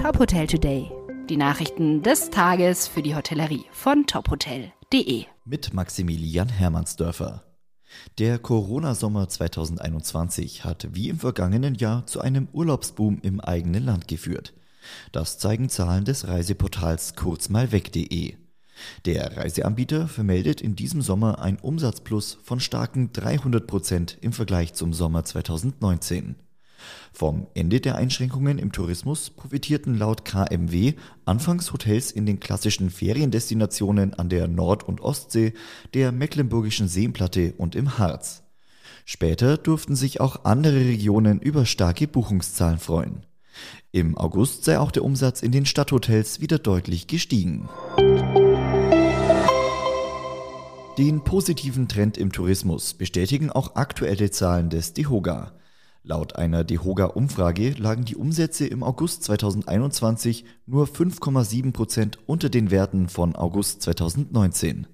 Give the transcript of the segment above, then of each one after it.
Top Hotel Today. Die Nachrichten des Tages für die Hotellerie von tophotel.de. Mit Maximilian Hermannsdörfer. Der Corona-Sommer 2021 hat wie im vergangenen Jahr zu einem Urlaubsboom im eigenen Land geführt. Das zeigen Zahlen des Reiseportals kurzmalweg.de. Der Reiseanbieter vermeldet in diesem Sommer ein Umsatzplus von starken 300 Prozent im Vergleich zum Sommer 2019. Vom Ende der Einschränkungen im Tourismus profitierten laut KMW anfangs Hotels in den klassischen Feriendestinationen an der Nord- und Ostsee, der Mecklenburgischen Seenplatte und im Harz. Später durften sich auch andere Regionen über starke Buchungszahlen freuen. Im August sei auch der Umsatz in den Stadthotels wieder deutlich gestiegen. Den positiven Trend im Tourismus bestätigen auch aktuelle Zahlen des DEHOGA. Laut einer DEHOGA-Umfrage lagen die Umsätze im August 2021 nur 5,7 Prozent unter den Werten von August 2019.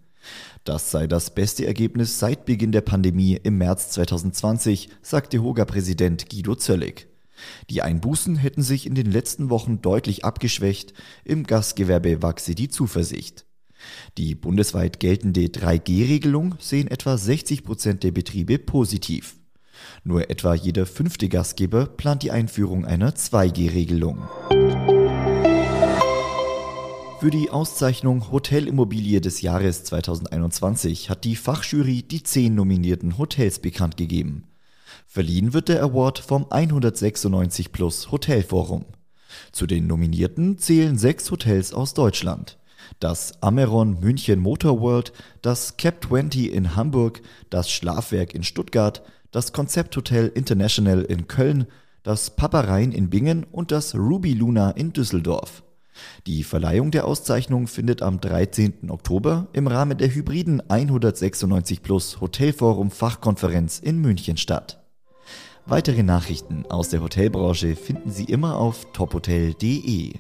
Das sei das beste Ergebnis seit Beginn der Pandemie im März 2020, sagt DEHOGA-Präsident Guido Zöllig. Die Einbußen hätten sich in den letzten Wochen deutlich abgeschwächt, im Gastgewerbe wachse die Zuversicht. Die bundesweit geltende 3G-Regelung sehen etwa 60 Prozent der Betriebe positiv. Nur etwa jeder fünfte Gastgeber plant die Einführung einer 2G-Regelung. Für die Auszeichnung Hotelimmobilie des Jahres 2021 hat die Fachjury die zehn nominierten Hotels bekannt gegeben. Verliehen wird der Award vom 196 Plus Hotelforum. Zu den Nominierten zählen sechs Hotels aus Deutschland. Das Ameron München Motor World, das Cap 20 in Hamburg, das Schlafwerk in Stuttgart, das Konzepthotel International in Köln, das Paparein in Bingen und das Ruby Luna in Düsseldorf. Die Verleihung der Auszeichnung findet am 13. Oktober im Rahmen der hybriden 196 Plus Hotelforum Fachkonferenz in München statt. Weitere Nachrichten aus der Hotelbranche finden Sie immer auf tophotel.de.